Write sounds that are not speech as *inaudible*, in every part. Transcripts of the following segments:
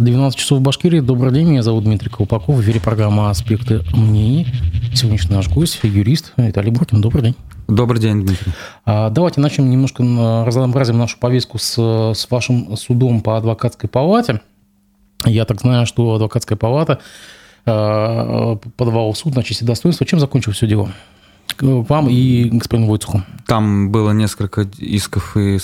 12 часов в Башкирии. Добрый день, меня зовут Дмитрий Колпаков. В эфире программа «Аспекты мнений». Сегодняшний наш гость – юрист Виталий Буркин. Добрый день. Добрый день, Дмитрий. А, давайте начнем немножко, разнообразим нашу повестку с, с вашим судом по адвокатской палате. Я так знаю, что адвокатская палата а, подавала в суд на честь и достоинство. Чем закончилось все дело? Вам и господину Войцуху. Там было несколько исков и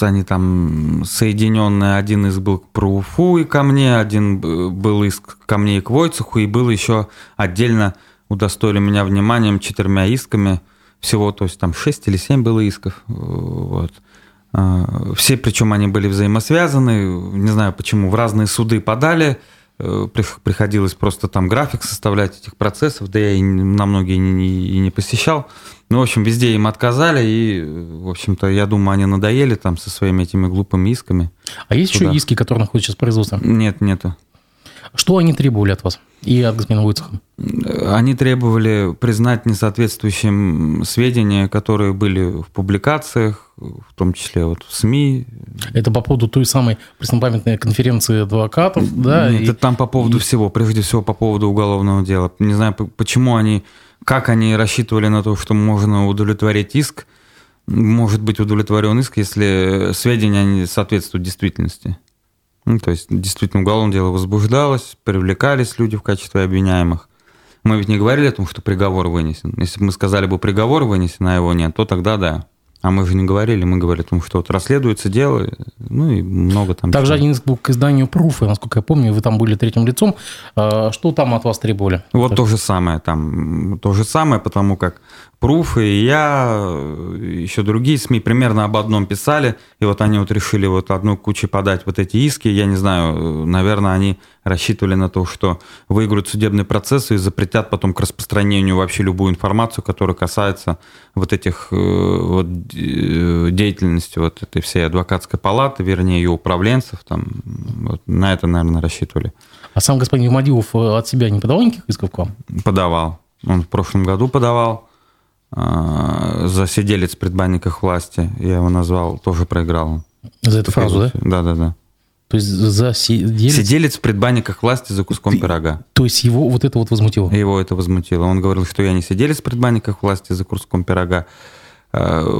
они там соединенные. Один из был про Уфу и ко мне, один был иск ко мне и к Войцеху, и был еще отдельно удостоили меня вниманием четырьмя исками всего, то есть там шесть или семь было исков. Вот. А, все, причем они были взаимосвязаны, не знаю почему, в разные суды подали, э, приходилось просто там график составлять этих процессов, да я и на многие и не посещал. Ну, в общем, везде им отказали, и, в общем-то, я думаю, они надоели там со своими этими глупыми исками. А есть Сюда. еще иски, которые находятся сейчас в производстве? Нет, нету. Что они требовали от вас и от господина Войцеха? Они требовали признать несоответствующим сведения, которые были в публикациях, в том числе вот в СМИ. Это по поводу той самой преснопамятной конференции адвокатов, да? Нет, и... это там по поводу и... всего, прежде всего по поводу уголовного дела. Не знаю, почему они как они рассчитывали на то, что можно удовлетворить иск, может быть удовлетворен иск, если сведения не соответствуют действительности. Ну, то есть, действительно, уголовное дело возбуждалось, привлекались люди в качестве обвиняемых. Мы ведь не говорили о том, что приговор вынесен. Если бы мы сказали бы приговор вынесен, а его нет, то тогда да. А мы же не говорили, мы говорили о том, что вот расследуется дело, ну и много там. Также один был к изданию Пруфа, насколько я помню, вы там были третьим лицом. А, что там от вас требовали? Вот так. то же самое там, то же самое, потому как Пруф и я, еще другие СМИ примерно об одном писали, и вот они вот решили вот одну кучу подать вот эти иски. Я не знаю, наверное, они рассчитывали на то, что выиграют судебный процесс и запретят потом к распространению вообще любую информацию, которая касается вот этих э, вот э, деятельности вот этой всей адвокатской палаты, вернее, ее управленцев, там, вот на это, наверное, рассчитывали. А сам господин Мадилов э, от себя не подавал никаких исков к вам? Подавал. Он в прошлом году подавал. А, за сиделец в предбанниках власти, я его назвал, тоже проиграл. За эту фразу, да? Да, да, да. То есть за сиделец... Сиделец в предбанниках власти за куском Ты... пирога. То есть его вот это вот возмутило? Его это возмутило. Он говорил, что я не сиделец в предбанниках власти за куском пирога,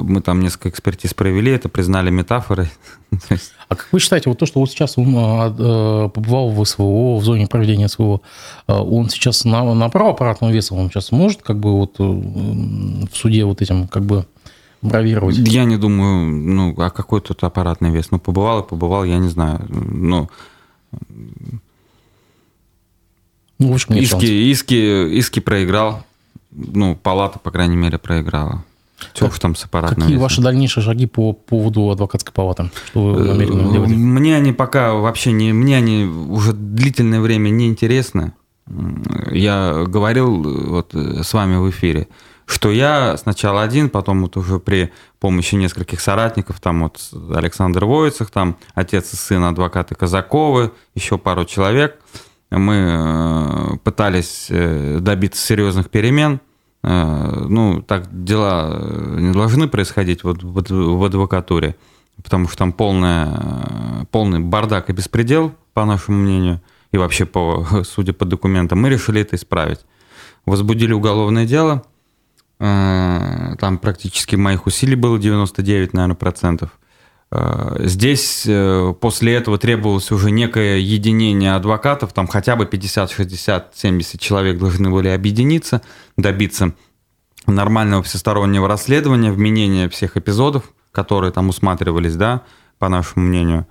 мы там несколько экспертиз провели, это признали метафорой. *laughs* А как вы считаете, вот то, что вот сейчас он а, э, побывал в СВО, в зоне проведения СВО, э, он сейчас на, на право аппаратного веса, он сейчас может как бы вот в суде вот этим как бы бравировать? Я не думаю, ну, а какой тут аппаратный вес? Ну, побывал и побывал, я не знаю. Ну, ну в общем, иски, иски, иски проиграл. Ну, палата, по крайней мере, проиграла. Чего уж там с аппаратным Какие ваши дальнейшие шаги по поводу адвокатской палаты? Что вы э, намерены делать? Мне они пока вообще не... Мне они уже длительное время не интересны. Я говорил вот с вами в эфире, что я сначала один, потом вот уже при помощи нескольких соратников, там вот Александр Воицах, там отец и сын адвокаты Казаковы, еще пару человек, мы э, пытались э, добиться серьезных перемен – Э, ну, так дела э, не должны происходить вот в адвокатуре, потому что там полная, полный бардак и беспредел, по нашему мнению, и вообще, по, *laughs* судя по документам, мы решили это исправить. Возбудили уголовное дело, э, там практически моих усилий было 99, наверное, процентов. Э, здесь э, после этого требовалось уже некое единение адвокатов, там хотя бы 50, 60, 70 человек должны были объединиться, добиться нормального всестороннего расследования, вменения всех эпизодов, которые там усматривались, да, по нашему мнению.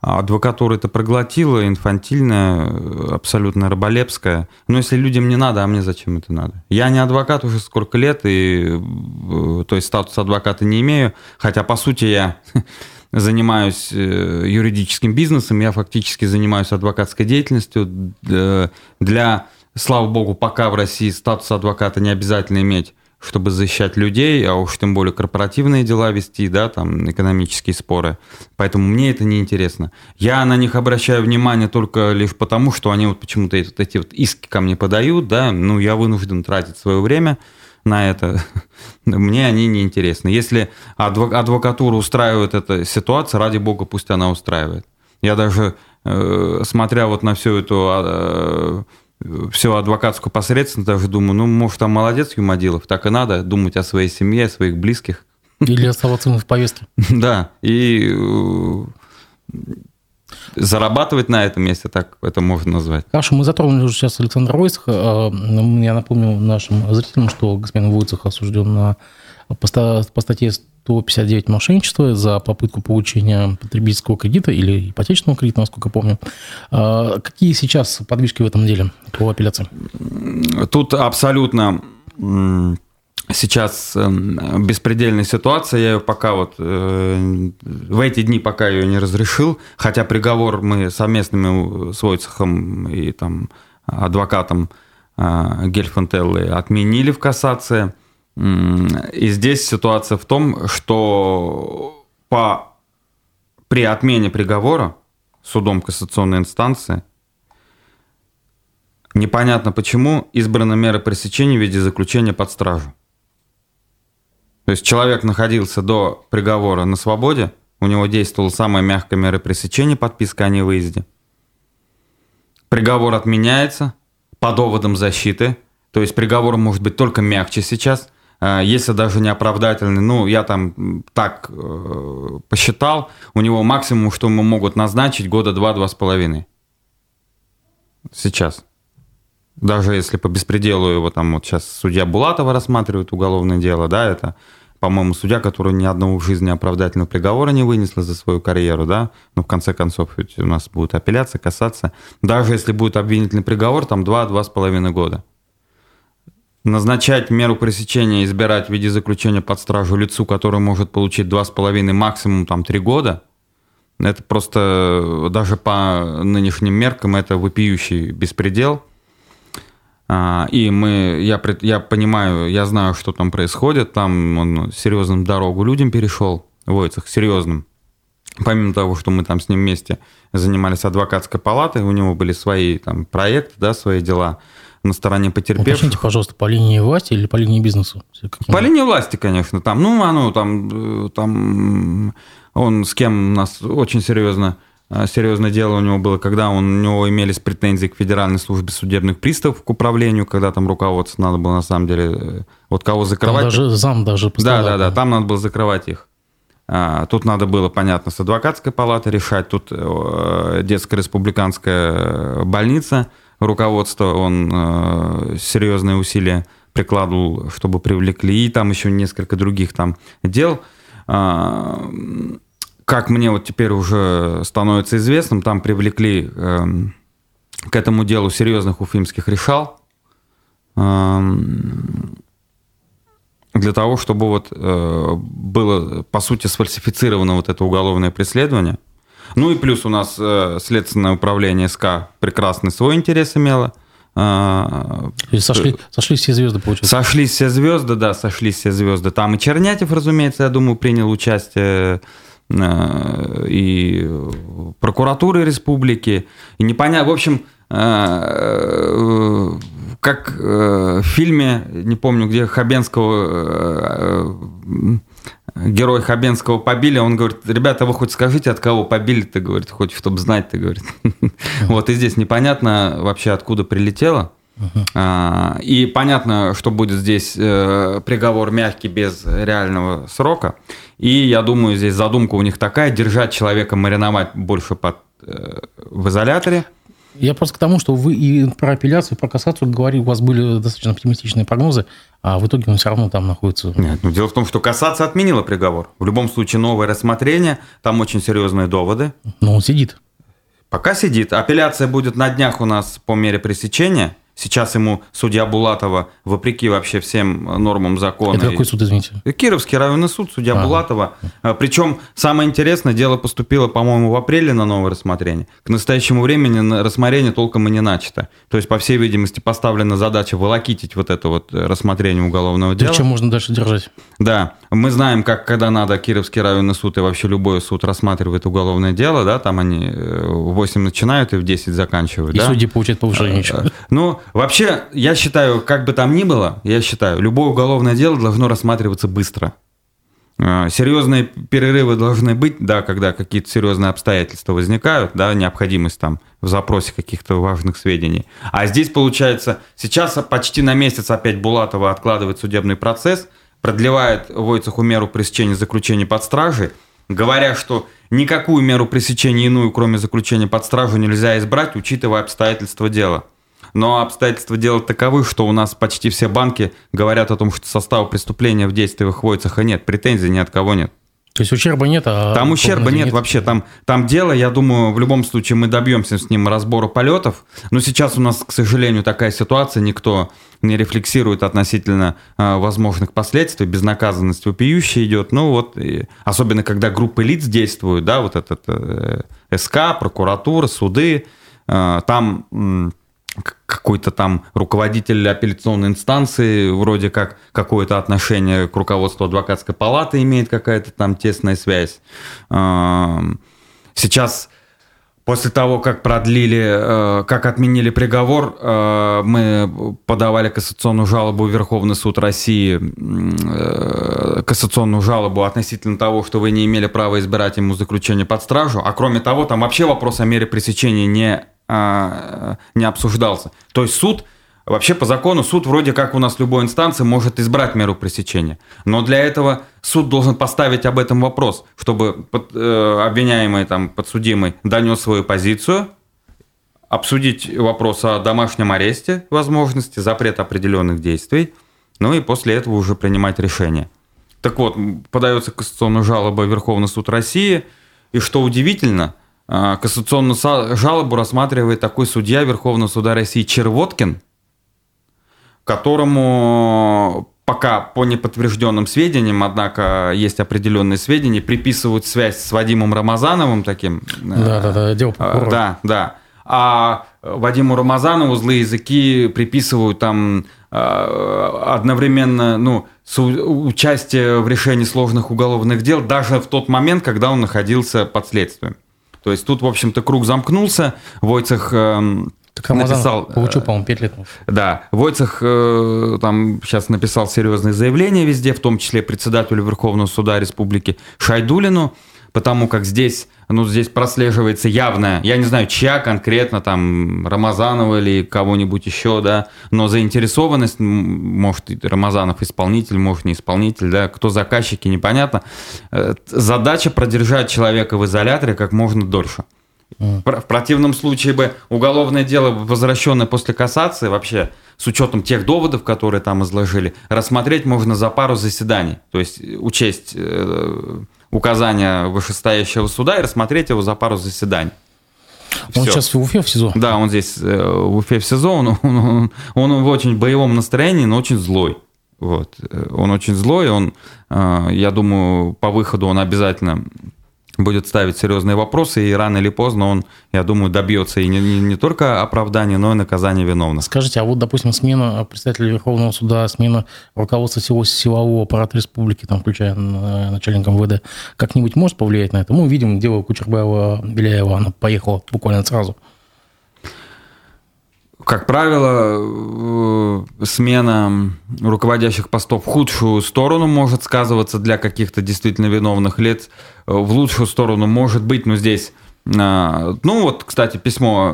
Адвокатура это проглотила, инфантильная, абсолютно раболепская. Но если людям не надо, а мне зачем это надо? Я не адвокат уже сколько лет, и, э, то есть статус адвоката не имею, хотя, по сути, я *laughs* занимаюсь э, юридическим бизнесом, я фактически занимаюсь адвокатской деятельностью. Для, слава богу, пока в России статус адвоката не обязательно иметь чтобы защищать людей, а уж тем более корпоративные дела вести, да, там, экономические споры. Поэтому мне это не интересно. Я на них обращаю внимание только лишь потому, что они вот почему-то эти, вот иски ко мне подают, да, ну, я вынужден тратить свое время, на это, *laughs* мне они не интересны. Если адвокатура устраивает эта ситуация, ради бога, пусть она устраивает. Я даже э, смотря вот на всю эту а, всю адвокатскую посредственность, даже думаю, ну, может, там молодец Юмадилов, так и надо думать о своей семье, о своих близких. Или оставаться в повестке. *laughs* Да, и зарабатывать на этом месте, так это можно назвать. Хорошо, мы затронули уже сейчас Александра Войцеха. Я напомню нашим зрителям, что господин Войцех осужден на, по статье 159 мошенничества за попытку получения потребительского кредита или ипотечного кредита, насколько помню. А, какие сейчас подвижки в этом деле по апелляции? Тут абсолютно сейчас эм, беспредельная ситуация, я ее пока вот э, в эти дни пока ее не разрешил, хотя приговор мы совместными с Войцехом и там адвокатом э, Гельфантеллы отменили в кассации. И здесь ситуация в том, что по, при отмене приговора судом кассационной инстанции непонятно почему избрана мера пресечения в виде заключения под стражу. То есть человек находился до приговора на свободе, у него действовала самая мягкая мера пресечения, подписка о невыезде. Приговор отменяется по доводам защиты, то есть приговор может быть только мягче сейчас, а, если даже не оправдательный. Ну, я там так э, посчитал, у него максимум, что ему могут назначить, года два-два с половиной. Сейчас. Даже если по беспределу его там вот сейчас судья Булатова рассматривает уголовное дело, да, это по-моему, судья, который ни одного в жизни оправдательного приговора не вынесла за свою карьеру, да, но в конце концов ведь у нас будет апелляция, касаться. Даже если будет обвинительный приговор, там 2-2,5 года. Назначать меру пресечения, избирать в виде заключения под стражу лицу, который может получить 2,5, максимум там 3 года, это просто даже по нынешним меркам это вопиющий беспредел – и мы, я, я понимаю, я знаю, что там происходит. Там он серьезным дорогу людям перешел, Войцех, серьезным. Помимо того, что мы там с ним вместе занимались адвокатской палатой, у него были свои там проекты, да, свои дела на стороне потерпевших. Уточните, пожалуйста, по линии власти или по линии бизнеса? По линии власти, конечно. Там, ну, оно там, э, там он с кем у нас очень серьезно а, серьезное дело у него было, когда он, у него имелись претензии к Федеральной службе судебных приставов, к управлению, когда там руководство надо было на самом деле, э, вот кого закрывать. Там даже зам даже Да, да, да, там надо было закрывать их. А, тут надо было, понятно, с адвокатской палатой решать, тут э, детская республиканская больница, руководство, он э, серьезные усилия прикладывал, чтобы привлекли, и там еще несколько других там дел а, как мне вот теперь уже становится известным, там привлекли э, к этому делу серьезных уфимских решал э, для того, чтобы вот э, было, по сути, сфальсифицировано вот это уголовное преследование. Ну и плюс у нас э, следственное управление СК прекрасный свой интерес имело. Э, сошли, сошлись все звезды, получается. Сошлись все звезды, да, сошлись все звезды. Там и Чернятев, разумеется, я думаю, принял участие и прокуратуры республики, и непонятно, в общем, э, как э, в фильме, не помню, где Хабенского, герой Хабенского побили, он говорит, ребята, вы хоть скажите, от кого побили, ты говорит, хоть чтобы знать, ты говорит. *laughs* Вот и здесь непонятно вообще, откуда прилетело. Uh-huh. И понятно, что будет здесь приговор мягкий без реального срока. И я думаю, здесь задумка у них такая, держать человека, мариновать больше под, э, в изоляторе. Я просто к тому, что вы и про апелляцию, и про кассацию говорили, у вас были достаточно оптимистичные прогнозы, а в итоге он все равно там находится. Нет, ну дело в том, что кассация отменила приговор. В любом случае новое рассмотрение, там очень серьезные доводы. Но он сидит. Пока сидит. Апелляция будет на днях у нас по мере пресечения – Сейчас ему судья Булатова, вопреки вообще всем нормам закона... Это какой суд, извините? Кировский районный суд, судья а, Булатова. А, Причем, самое интересное, дело поступило, по-моему, в апреле на новое рассмотрение. К настоящему времени рассмотрение толком и не начато. То есть, по всей видимости, поставлена задача волокитить вот это вот рассмотрение уголовного дела. Чем можно дальше держать? Да. Мы знаем, как, когда надо Кировский районный суд и вообще любой суд рассматривает уголовное дело, да, там они в 8 начинают и в 10 заканчивают. И да? судьи получают повышение. Ну, Вообще, я считаю, как бы там ни было, я считаю, любое уголовное дело должно рассматриваться быстро. Э, серьезные перерывы должны быть, да, когда какие-то серьезные обстоятельства возникают, да, необходимость там в запросе каких-то важных сведений. А здесь, получается, сейчас почти на месяц опять Булатова откладывает судебный процесс, продлевает Войцеху меру пресечения заключения под стражей, говоря, что никакую меру пресечения иную, кроме заключения под стражу, нельзя избрать, учитывая обстоятельства дела. Но обстоятельства дела таковы, что у нас почти все банки говорят о том, что состава преступления в действиях Войцеха нет, претензий ни от кого нет. То есть ущерба нет, а... Там ущерба нет, нет вообще. Там, там дело, я думаю, в любом случае мы добьемся с ним разбора полетов. Но сейчас у нас, к сожалению, такая ситуация, никто не рефлексирует относительно э, возможных последствий, безнаказанность вопиющая идет. Ну вот, и, особенно когда группы лиц действуют, да, вот этот э, СК, прокуратура, суды, э, там... Э, какой-то там руководитель апелляционной инстанции вроде как какое-то отношение к руководству адвокатской палаты имеет какая-то там тесная связь. Сейчас После того, как продлили, э, как отменили приговор, э, мы подавали кассационную жалобу в Верховный суд России, э, кассационную жалобу относительно того, что вы не имели права избирать ему заключение под стражу. А кроме того, там вообще вопрос о мере пресечения не не обсуждался. То есть суд, вообще по закону, суд вроде как у нас любой инстанции может избрать меру пресечения. Но для этого суд должен поставить об этом вопрос, чтобы под, э, обвиняемый, там, подсудимый донес свою позицию, обсудить вопрос о домашнем аресте, возможности, запрет определенных действий, ну и после этого уже принимать решение. Так вот, подается кассационная жалоба Верховный суд России, и что удивительно – а, кассационную жалобу рассматривает такой судья Верховного суда России Червоткин, которому пока по неподтвержденным сведениям, однако есть определенные сведения, приписывают связь с Вадимом Рамазановым таким. Да, да, да, дело прокурора. Да, да. А Вадиму Рамазанову злые языки приписывают там а, одновременно ну, участие в решении сложных уголовных дел даже в тот момент, когда он находился под следствием. То есть тут, в общем-то, круг замкнулся. Войцех э, так написал... Получил, по-моему, 5 лет. Да. Войцех э, там сейчас написал серьезные заявления везде, в том числе председателю Верховного суда Республики Шайдулину потому как здесь, ну, здесь прослеживается явная, я не знаю, чья конкретно, там, Рамазанова или кого-нибудь еще, да, но заинтересованность, может, Рамазанов исполнитель, может, не исполнитель, да, кто заказчики, непонятно. Э, задача продержать человека в изоляторе как можно дольше. В противном случае бы уголовное дело, возвращенное после кассации, вообще с учетом тех доводов, которые там изложили, рассмотреть можно за пару заседаний. То есть учесть э, указания вышестоящего суда и рассмотреть его за пару заседаний. Он Все. сейчас в Уфе в СИЗО? Да, он здесь э, в Уфе в СИЗО. Он, он, он, он в очень боевом настроении, но очень злой. Вот. Он очень злой, он, э, я думаю, по выходу он обязательно будет ставить серьезные вопросы, и рано или поздно он, я думаю, добьется и не, не, не только оправдания, но и наказания виновных. Скажите, а вот, допустим, смена председателя Верховного суда, смена руководства всего силового аппарата республики, там, включая э, начальника МВД, как-нибудь может повлиять на это? Мы видим дело Кучербаева, Беляева, она поехала буквально сразу. Как правило, э, смена руководящих постов в худшую сторону может сказываться для каких-то действительно виновных лиц, э, в лучшую сторону может быть, но здесь э, ну вот, кстати, письмо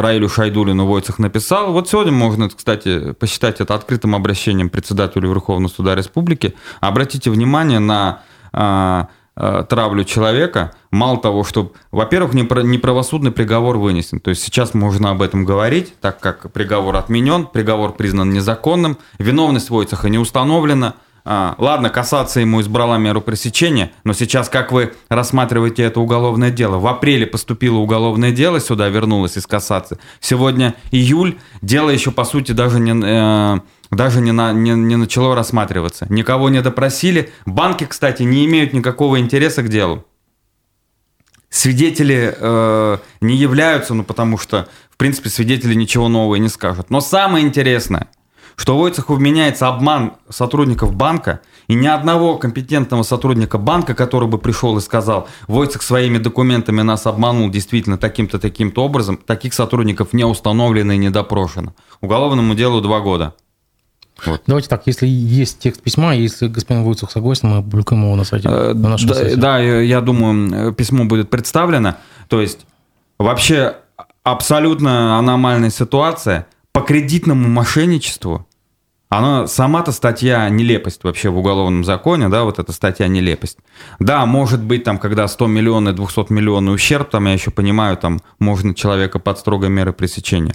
Раилю Шайдулину Войцех написал. Вот сегодня можно, кстати, посчитать это открытым обращением председателю Верховного суда Республики. Обратите внимание на Э, травлю человека, мало того, что, во-первых, неправосудный приговор вынесен. То есть сейчас можно об этом говорить, так как приговор отменен, приговор признан незаконным, виновность Войцеха не установлена. А, ладно, касаться ему избрала меру пресечения, но сейчас как вы рассматриваете это уголовное дело? В апреле поступило уголовное дело, сюда вернулось из кассации. Сегодня июль, дело еще, по сути, даже не... Э, даже не, на, не, не начало рассматриваться. Никого не допросили. Банки, кстати, не имеют никакого интереса к делу. Свидетели э, не являются, ну потому что, в принципе, свидетели ничего нового не скажут. Но самое интересное, что Войцеху вменяется обман сотрудников банка, и ни одного компетентного сотрудника банка, который бы пришел и сказал, Войцех своими документами нас обманул действительно таким-то, таким-то образом, таких сотрудников не установлено и не допрошено. Уголовному делу два года. Вот. Давайте так, если есть текст письма, если господин Войцех согласен, мы опубликуем его на сайте. Э, на нашем да, сайте. да, я думаю, письмо будет представлено. То есть вообще абсолютно аномальная ситуация по кредитному мошенничеству. Она сама-то статья нелепость вообще в уголовном законе, да, вот эта статья нелепость. Да, может быть, там, когда 100 миллионов, 200 миллионов ущерб, там, я еще понимаю, там, можно человека под строгой меры пресечения.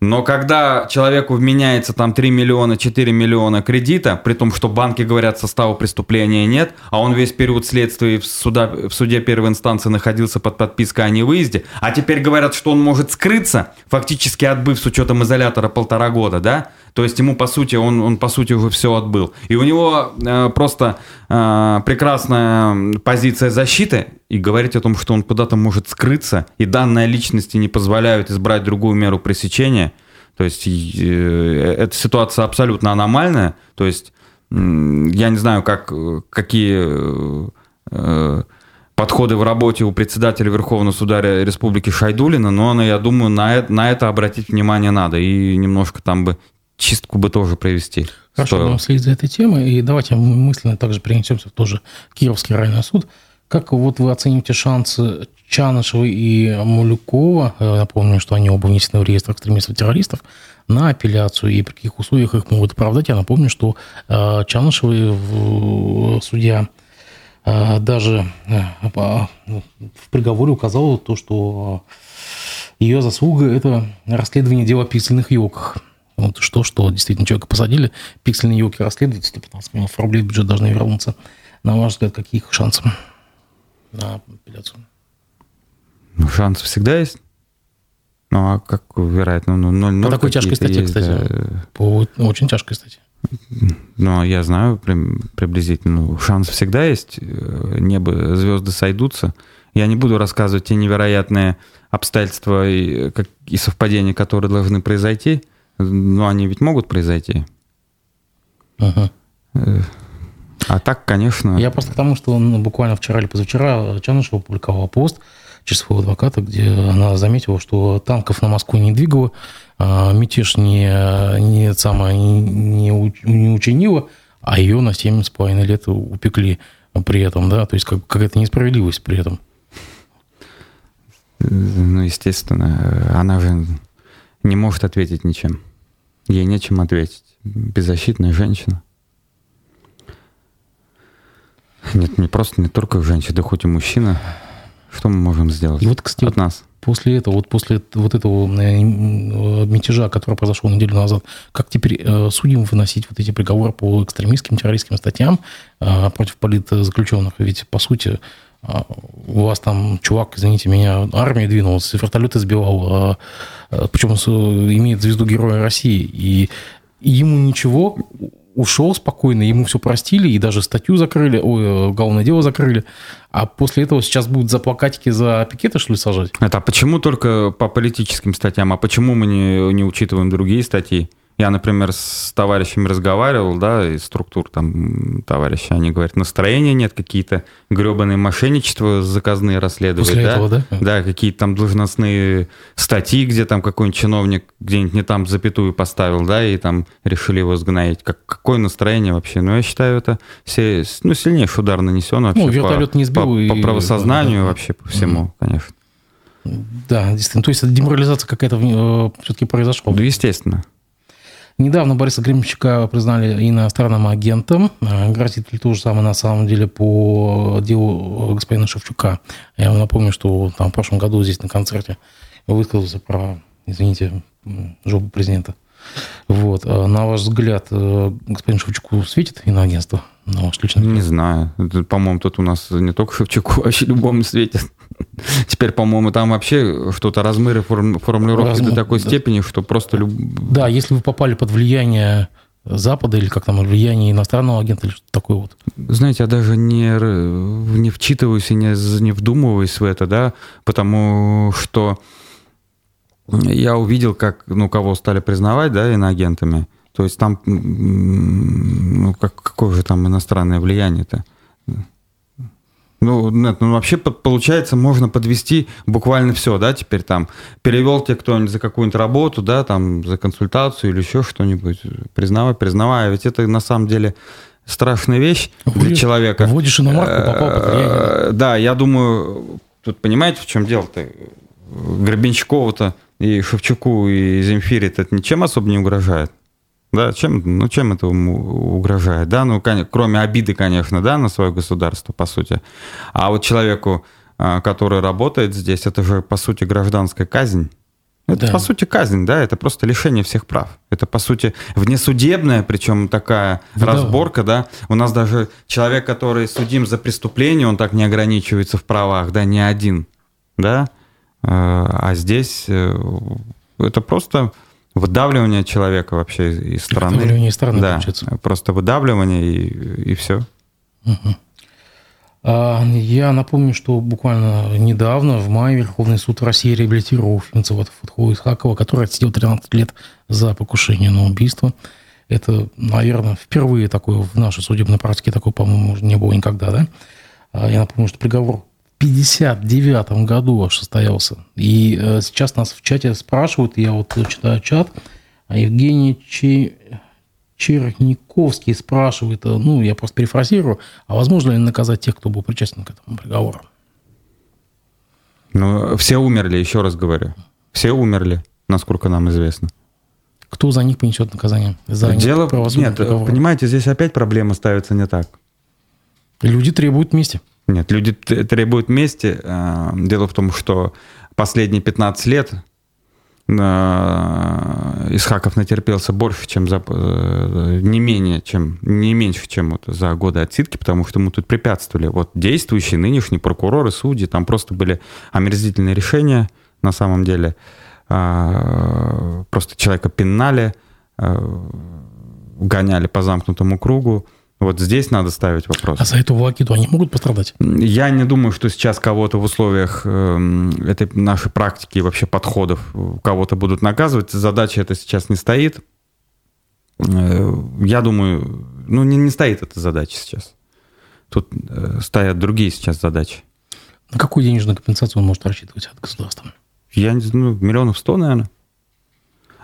Но когда человеку вменяется там 3 миллиона, 4 миллиона кредита, при том, что банки говорят, состава преступления нет, а он весь период следствия в, суда, в суде первой инстанции находился под подпиской о невыезде, а теперь говорят, что он может скрыться, фактически отбыв с учетом изолятора полтора года, да, то есть ему, по сути, он, он по сути уже все отбыл. И у него э, просто э, прекрасная позиция защиты и говорить о том, что он куда-то может скрыться, и данные личности не позволяют избрать другую меру пресечения. То есть э, эта ситуация абсолютно аномальная. То есть э, я не знаю, как, какие... Э, подходы в работе у председателя Верховного суда Республики Шайдулина, но я думаю, на это, на это обратить внимание надо и немножко там бы чистку бы тоже провести. Хорошо, будем следить за этой темой. И давайте мысленно также перенесемся в тоже Кировский районный суд. Как вот вы оцените шансы Чанышева и Мулюкова, напомню, что они оба внесены в реестр экстремистов-террористов, на апелляцию и при каких условиях их могут оправдать. Я напомню, что э, Чанышева судья э, даже э, в приговоре указал то, что ее заслуга – это расследование дела о писательных елках. Вот что, что действительно человека посадили, пиксельные елки расследуют, 115 миллионов рублей бюджет должны вернуться. На ваш взгляд, какие шансы на апелляцию? Ну, шанс всегда есть. Ну, а как вероятно? Ну, 0, По такой тяжкой статье, есть, кстати. Да. По очень тяжкой статье. Ну, я знаю приблизительно. Ну, шанс всегда есть. Небо, звезды сойдутся. Я не буду рассказывать те невероятные обстоятельства и, и совпадения, которые должны произойти. Но они ведь могут произойти. Ага. А так, конечно... Я просто к тому, что он буквально вчера или позавчера Чанышева опубликовала пост через своего адвоката, где она заметила, что танков на Москву не двигало, а мятеж не, не, самое, не, не учинила, а ее на 7,5 лет упекли при этом, да, то есть как, какая-то несправедливость при этом. Ну, естественно, она же не может ответить ничем. Ей нечем ответить. Беззащитная женщина. Нет, не просто не только женщина, да хоть и мужчина. Что мы можем сделать и вот, кстати, от нас? После этого, вот после вот этого э, мятежа, который произошел неделю назад, как теперь э, судим выносить вот эти приговоры по экстремистским, террористским статьям э, против политзаключенных? Ведь, по сути, у вас там чувак, извините меня, армия двинулась, вертолеты сбивал, причем имеет звезду Героя России, и ему ничего, ушел спокойно, ему все простили, и даже статью закрыли, ой, уголовное дело закрыли, а после этого сейчас будут за плакатики, за пикеты, что ли, сажать? Это а почему только по политическим статьям, а почему мы не, не учитываем другие статьи? Я, например, с товарищами разговаривал, да, из структур там товарищи, они говорят, настроения нет, какие-то гребаные мошенничества заказные расследовать, После да? Этого, да? Да, какие-то там должностные статьи, где там какой-нибудь чиновник где-нибудь не там запятую поставил, да, и там решили его сгноить. Как, какое настроение вообще? Ну, я считаю, это все, ну, сильнейший удар нанесен вообще. Ну, вертолет по, не сбил. По, и... по правосознанию да, вообще, по всему, mm. конечно. Да, действительно. То есть деморализация какая-то э, все-таки произошла. Да, естественно. Недавно Бориса Гремчука признали иностранным агентом. А, грозит ли то же самое на самом деле по делу господина Шевчука? Я вам напомню, что там в прошлом году здесь на концерте высказался про, извините, жопу президента. Вот. А на ваш взгляд, э, господин Шевчуку светит иноагентство? На ваш личный Не знаю. По-моему, тут у нас не только Шевчуку, а вообще любому светит. Теперь, по-моему, там вообще что-то размеры формулировки Разм... до такой да. степени, что просто... Люб... Да, если вы попали под влияние Запада или как там, влияние иностранного агента или что-то такое вот. Знаете, я даже не, не вчитываюсь и не, не вдумываюсь в это, да, потому что я увидел, как, ну, кого стали признавать, да, иноагентами. То есть там, ну, как, какое же там иностранное влияние-то? Ну, нет, ну вообще получается, можно подвести буквально все, да, теперь там перевел тебе кто-нибудь за какую-нибудь работу, да, там за консультацию или еще что-нибудь, признавай, признавай, ведь это на самом деле страшная вещь Вводишь, для человека. Вводишь иномарку, попал под влияние. Да, я думаю, тут понимаете, в чем дело-то? Гребенщикову-то и Шевчуку и Земфире это ничем особо не угрожает. Да, чем, ну, чем это угрожает? Да, ну, кроме обиды, конечно, да, на свое государство, по сути. А вот человеку, а, который работает здесь, это же, по сути, гражданская казнь. Это, да. по сути, казнь, да, это просто лишение всех прав. Это, по сути, внесудебная, причем такая да. разборка, да. У нас даже человек, который судим за преступление, он так не ограничивается в правах, да, не один, да. А, а здесь э, это просто выдавливание человека вообще из страны. Выдавливание из страны, да, получается. Просто выдавливание и, и все. Угу. Я напомню, что буквально недавно, в мае, Верховный суд России реабилитировал Финцева Фатхова Исхакова, который отсидел 13 лет за покушение на убийство. Это, наверное, впервые такое в нашей судебной практике, такое, по-моему, не было никогда, да? А я напомню, что приговор 59 году аж состоялся. И э, сейчас нас в чате спрашивают, я вот читаю чат, а Евгений Че... Черниковский спрашивает, э, ну, я просто перефразирую, а возможно ли наказать тех, кто был причастен к этому приговору? Ну, все умерли, еще раз говорю. Все умерли, насколько нам известно. Кто за них понесет наказание? За Дело... Нет, приговор? понимаете, здесь опять проблема ставится не так. Люди требуют мести. Нет, люди требуют мести. Э, дело в том, что последние 15 лет э, Исхаков натерпелся больше, чем за э, не менее, чем не меньше, чем вот за годы отсидки, потому что ему тут препятствовали. Вот действующие нынешние прокуроры, судьи, там просто были омерзительные решения на самом деле. Просто человека пинали, гоняли по замкнутому кругу. Вот здесь надо ставить вопрос. А за эту волокиту они могут пострадать? Я не думаю, что сейчас кого-то в условиях э, этой нашей практики и вообще подходов кого-то будут наказывать. Задача это сейчас не стоит. Э, я думаю, ну не, не стоит эта задача сейчас. Тут э, стоят другие сейчас задачи. На какую денежную компенсацию он может рассчитывать от государства? Я не знаю, ну, миллионов сто, наверное.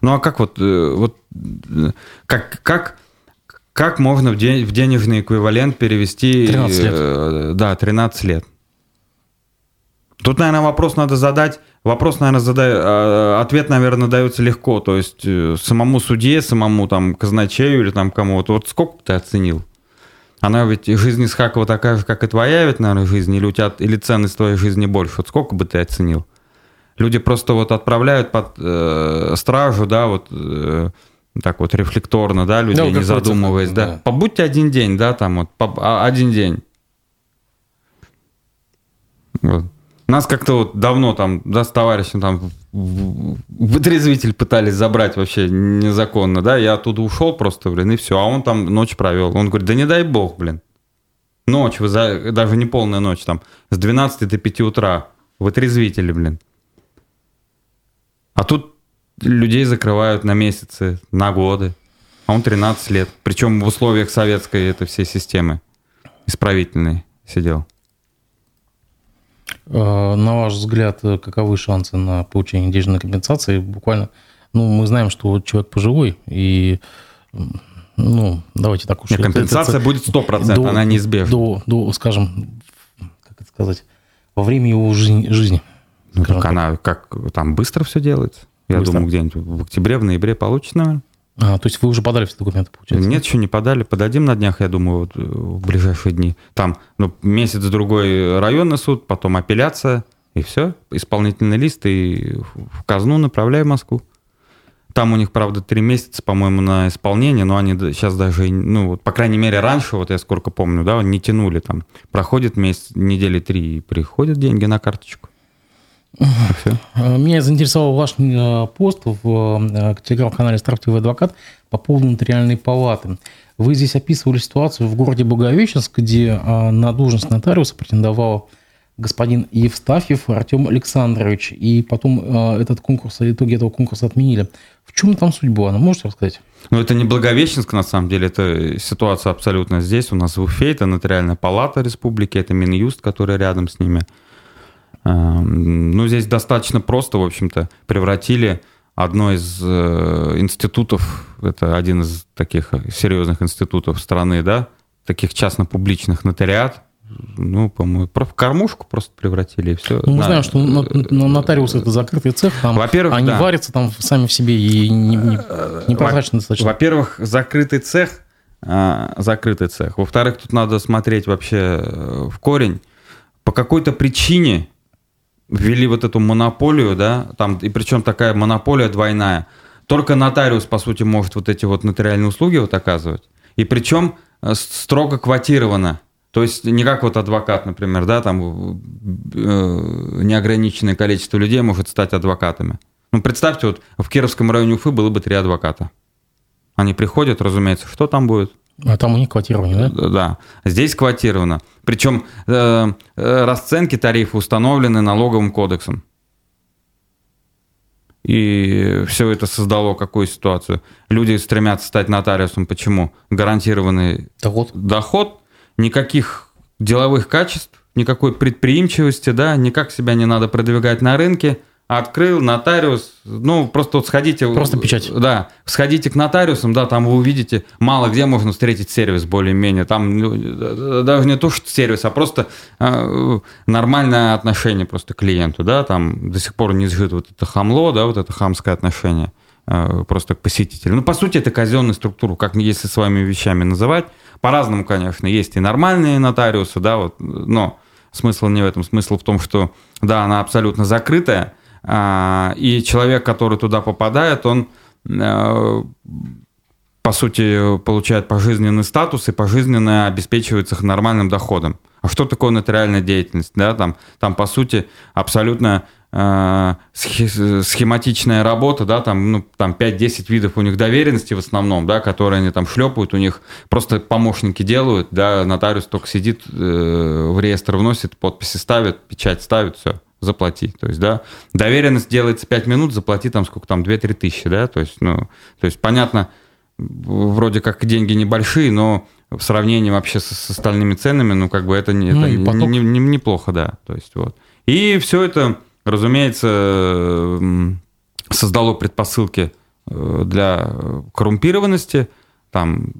Ну а как вот, э, вот как, как как можно в, день, в денежный эквивалент перевести... 13 лет. Э, да, 13 лет. Тут, наверное, вопрос надо задать. Вопрос, наверное, задай, э, ответ, наверное, дается легко. То есть э, самому судье, самому там казначею или там кому-то. Вот сколько ты оценил? Она ведь жизнь Исхакова такая же, как и твоя ведь, наверное, жизнь, или у тебя, или ценность твоей жизни больше. Вот сколько бы ты оценил? Люди просто вот отправляют под э, стражу, да, вот э, так вот рефлекторно, да, людей ну, не задумываясь, да. да. Побудьте один день, да, там вот, по, а, один день. Вот. Нас как-то вот давно там, да, с товарищем там вытрезвитель пытались забрать вообще незаконно, да, я оттуда ушел просто, блин, и все, а он там ночь провел. Он говорит, да не дай бог, блин. Ночь, вы за, даже не полная ночь, там, с 12 до 5 утра, вытрезвители, блин. А тут людей закрывают на месяцы, на годы. А он 13 лет. Причем в условиях советской этой всей системы исправительной сидел. А, на ваш взгляд, каковы шансы на получение денежной компенсации? Буквально, ну, мы знаем, что человек пожилой, и, ну, давайте так уж... Нет, компенсация это, будет 100%, до, она неизбежна. До, до, скажем, как это сказать, во время его жизни. Ну, так она как там быстро все делается? Я Быстро. думаю, где-нибудь в октябре, в ноябре получится, наверное. А, то есть вы уже подали все документы, получается? Нет, еще не подали. Подадим на днях, я думаю, вот, в ближайшие дни. Там ну, месяц-другой районный суд, потом апелляция, и все. Исполнительный лист, и в казну направляю в Москву. Там у них, правда, три месяца, по-моему, на исполнение, но они сейчас даже, ну, вот, по крайней мере, раньше, вот я сколько помню, да, не тянули там. Проходит месяц, недели три, и приходят деньги на карточку. Э, меня заинтересовал ваш э, пост в э, телеграм-канале «Строптивый адвокат» по поводу нотариальной палаты. Вы здесь описывали ситуацию в городе Благовещенск, где на должность нотариуса претендовала господин Евстафьев Артем Александрович. И потом этот конкурс, итоги этого конкурса отменили. В чем там суть была? Ну, можете рассказать? Ну, это не Благовещенск, на самом деле, это ситуация абсолютно здесь. У нас в Уфе, это нотариальная палата республики, это Минюст, который рядом с ними. Эм, ну, здесь достаточно просто, в общем-то, превратили одно из э, институтов, это один из таких серьезных институтов страны, да, таких частно-публичных нотариат, ну, по-моему, в кормушку просто превратили, и все. Ну, мы на, знаем, что нотариус – это закрытый цех, там во-первых, они да. варятся там сами в себе и не, не, непрозрачно достаточно. Во-первых, закрытый цех, а, закрытый цех. Во-вторых, тут надо смотреть вообще э, в корень. По какой-то причине ввели вот эту монополию, да, там, и причем такая монополия двойная. Только нотариус, по сути, может вот эти вот нотариальные услуги вот оказывать. И причем э, строго квотировано. То есть не как вот адвокат, например, да, там э, неограниченное количество людей может стать адвокатами. Ну, представьте, вот в Кировском районе Уфы было бы три адвоката. Они приходят, разумеется, что там будет? А там у них квотирование, да? Да. Здесь квотировано. Причем э, э, расценки тарифа установлены налоговым кодексом. И все это создало какую ситуацию? Люди стремятся стать нотариусом. Почему? Гарантированный доход, доход никаких деловых качеств, никакой предприимчивости, да, никак себя не надо продвигать на рынке. Открыл нотариус, ну, просто вот сходите... Просто печать. Да, сходите к нотариусам, да, там вы увидите, мало где можно встретить сервис более-менее. Там ну, даже не то, что сервис, а просто э, нормальное отношение просто к клиенту, да, там до сих пор не сжито вот это хамло, да, вот это хамское отношение э, просто к посетителю. Ну, по сути, это казенная структура, как если с вами вещами называть. По-разному, конечно, есть и нормальные нотариусы, да, вот, но смысл не в этом. Смысл в том, что, да, она абсолютно закрытая, и человек, который туда попадает, он э, по сути, получает пожизненный статус и пожизненно обеспечивается нормальным доходом. А что такое нотариальная деятельность? Да, там, там по сути, абсолютно э, схематичная работа, да, там, ну, там 5-10 видов у них доверенности в основном, да, которые они там шлепают, у них просто помощники делают, да, нотариус только сидит, э, в реестр вносит, подписи ставит, печать ставит, все заплати. То есть, да, доверенность делается 5 минут, заплати там сколько там, 2-3 тысячи, да, то есть, ну, то есть, понятно, вроде как деньги небольшие, но в сравнении вообще с, с остальными ценами, ну, как бы это, не, ну, это поток... не, не, неплохо, да. То есть, вот. И все это, разумеется, создало предпосылки э, для коррумпированности. Там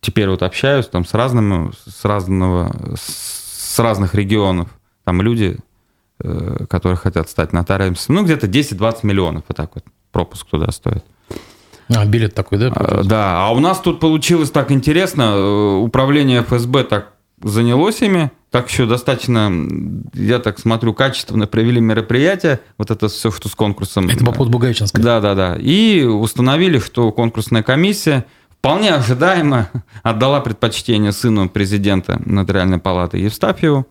теперь вот общаюсь там с разными, с разного, с разных регионов. Там люди, которые хотят стать нотариусом, ну, где-то 10-20 миллионов вот так вот пропуск туда стоит. А, билет такой, да? А, да, а у нас тут получилось так интересно, э, управление ФСБ так занялось ими, так еще достаточно, я так смотрю, качественно провели мероприятие, вот это все, что с конкурсом. Это по поводу Бугаевчинска. Да, да, да. И установили, что конкурсная комиссия вполне ожидаемо *laughs* отдала предпочтение сыну президента Нотариальной палаты Евстафьеву,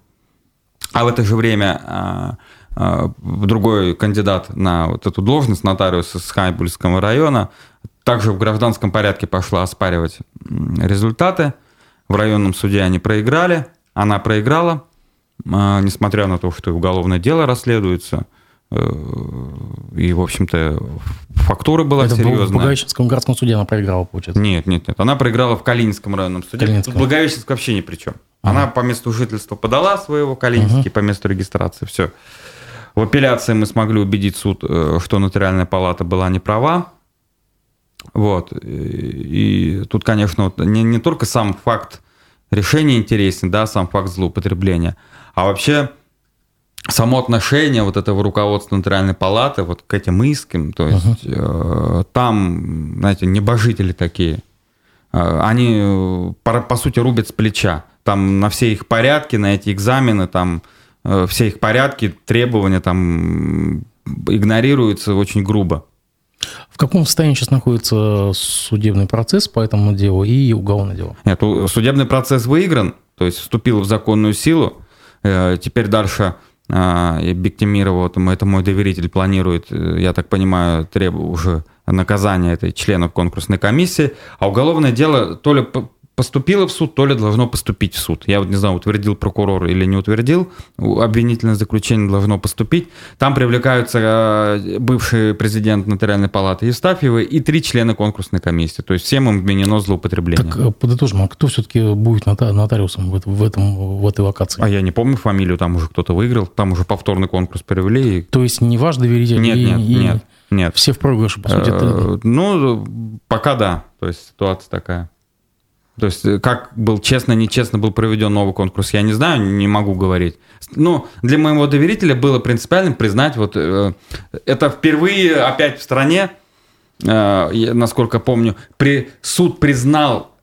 а в это же время а, а, другой кандидат на вот эту должность нотариуса с Хайбульского района также в гражданском порядке пошла оспаривать результаты. В районном суде они проиграли, она проиграла, а, несмотря на то, что уголовное дело расследуется. Э, и, в общем-то, фактура была Это серьезная. в Благовещенском городском суде она проиграла, получается? Нет, нет, нет. Она проиграла в Калининском районном суде. Калининском. Благовещенск вообще ни при чем. Она по месту жительства подала своего Калининский, ага. по месту регистрации, все. В апелляции мы смогли убедить суд, э, что нотариальная палата была не права. Вот. И тут, конечно, вот не, не только сам факт решения интересен, да, сам факт злоупотребления, а вообще само отношение вот этого руководства Нотариальной палаты вот к этим искам, то есть uh-huh. э, там, знаете, небожители такие, э, они, по, по сути, рубят с плеча. Там на все их порядки, на эти экзамены, там э, все их порядки, требования там игнорируются очень грубо. В каком состоянии сейчас находится судебный процесс по этому делу и уголовное дело? Нет, судебный процесс выигран, то есть вступил в законную силу. Э, теперь дальше э, Бектимирова, это мой доверитель, планирует, э, я так понимаю, требует уже наказание этой членов конкурсной комиссии, а уголовное дело то ли поступило в суд, то ли должно поступить в суд. Я вот не знаю, утвердил прокурор или не утвердил, обвинительное заключение должно поступить. Там привлекаются э, бывший президент нотариальной палаты Евстафьева и три члена конкурсной комиссии. То есть всем им вменено злоупотребление. Так э, подытожим, а кто все-таки будет нотариусом в, в, этом, в этой локации? А я не помню фамилию, там уже кто-то выиграл, там уже повторный конкурс провели. То есть не ваш доверитель? Нет, и, нет, и нет, нет. Все в проигрыше, по сути? Ну, пока да. То есть ситуация такая. То есть э, как был честно, нечестно был проведен новый конкурс, я не знаю, не могу говорить. Ну, для моего доверителя было принципиальным признать, вот э, это впервые опять в стране, э, насколько помню, при, суд признал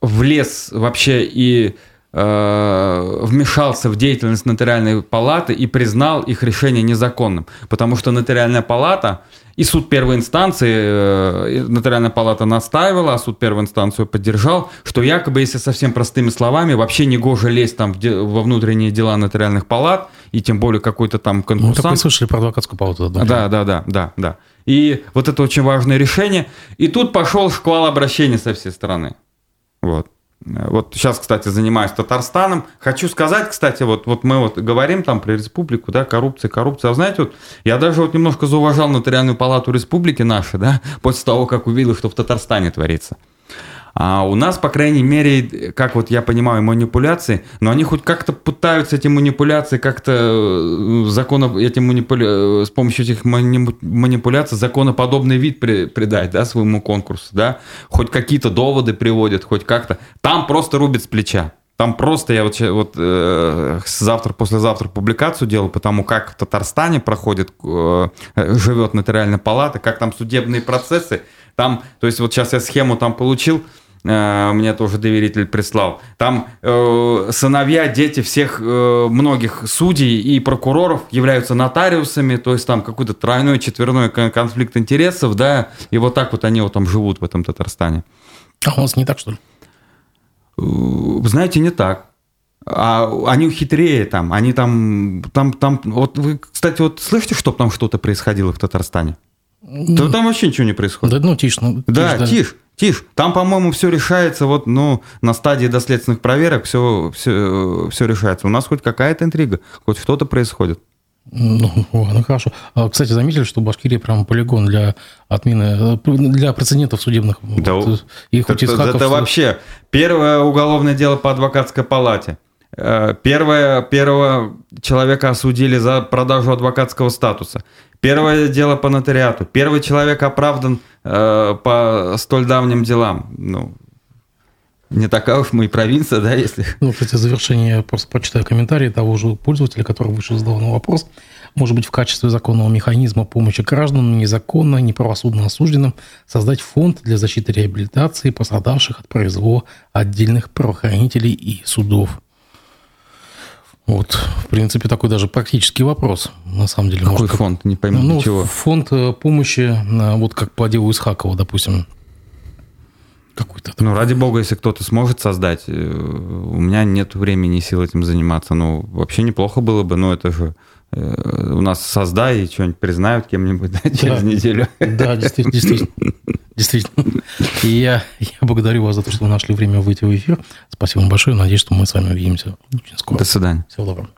влез вообще и вмешался в деятельность нотариальной палаты и признал их решение незаконным. Потому что нотариальная палата и суд первой инстанции, э, нотариальная палата настаивала, а суд первой инстанции поддержал, что якобы, если совсем простыми словами, вообще не гоже лезть там во внутренние дела нотариальных палат, и тем более какой-то там конкурсант. Ну, так вы слышали про адвокатскую палату. Да, да, да, да, да, да. И вот это очень важное решение. И тут пошел шквал обращений со всей стороны. Вот. Вот сейчас, кстати, занимаюсь Татарстаном. Хочу сказать, кстати, вот, вот мы вот говорим там про республику, да, коррупция, коррупция. А знаете, вот я даже вот немножко зауважал нотариальную палату республики нашей, да, *laughs* после того, как увидел, что в Татарстане творится. А у нас, по крайней мере, как вот я понимаю, манипуляции, но они хоть как-то пытаются эти манипуляции как-то э, законов, эти манипуля... Э, с помощью этих манипуляций законоподобный вид при... придать, да, своему конкурсу, да, хоть какие-то доводы приводят, хоть как-то. Там просто рубит с плеча. Там просто я вот, вот э, завтра, послезавтра публикацию делал по тому, как в Татарстане проходит, э, живет нотариальная палата, как там судебные процессы. Там, то есть вот сейчас я схему там получил, мне тоже доверитель прислал. Там э, сыновья, дети всех э, многих судей и прокуроров являются нотариусами, то есть там какой-то тройной, четверной конфликт интересов, да, и вот так вот они вот там живут в этом Татарстане. А у нас не так, что ли? Э, знаете, не так. А они хитрее там, они там, там, там, вот вы, кстати, вот слышите, что там что-то происходило в Татарстане? Да там вообще ничего не происходит. Да, ну, тише. Ну, да, тише. Да. тише. Тише. Там, по-моему, все решается вот, ну, на стадии доследственных проверок все, все, все решается. У нас хоть какая-то интрига, хоть что-то происходит. Ну, ну хорошо. А, кстати, заметили, что Башкирия прям полигон для отмены, для прецедентов судебных. Да, вот, и хоть это, это, это вообще первое уголовное дело по адвокатской палате. Э, первое, первого человека осудили за продажу адвокатского статуса. Первое дело по нотариату. Первый человек оправдан э, по столь давним делам. Ну, не такая уж мы и провинция, да, если... Ну, кстати, в завершение я просто прочитаю комментарий того же пользователя, который выше задал на вопрос. Может быть, в качестве законного механизма помощи гражданам незаконно, неправосудно осужденным создать фонд для защиты реабилитации пострадавших от произвола отдельных правоохранителей и судов. Вот, в принципе, такой даже практический вопрос, на самом деле. Какой может, фонд? Не пойму, ну, чего. Фонд э, помощи, э, вот как по делу Исхакова, допустим. Какой-то ну, ради бога, если кто-то сможет создать. Э, у меня нет времени и сил этим заниматься. Ну, вообще неплохо было бы, но это же у нас создай и что-нибудь признают кем-нибудь *laughs* да, через да, неделю. Да, действительно, действительно. *laughs* Действительно. И я, я благодарю вас за то, что вы нашли время выйти в эфир. Спасибо вам большое. Надеюсь, что мы с вами увидимся очень скоро. До свидания. Всего доброго.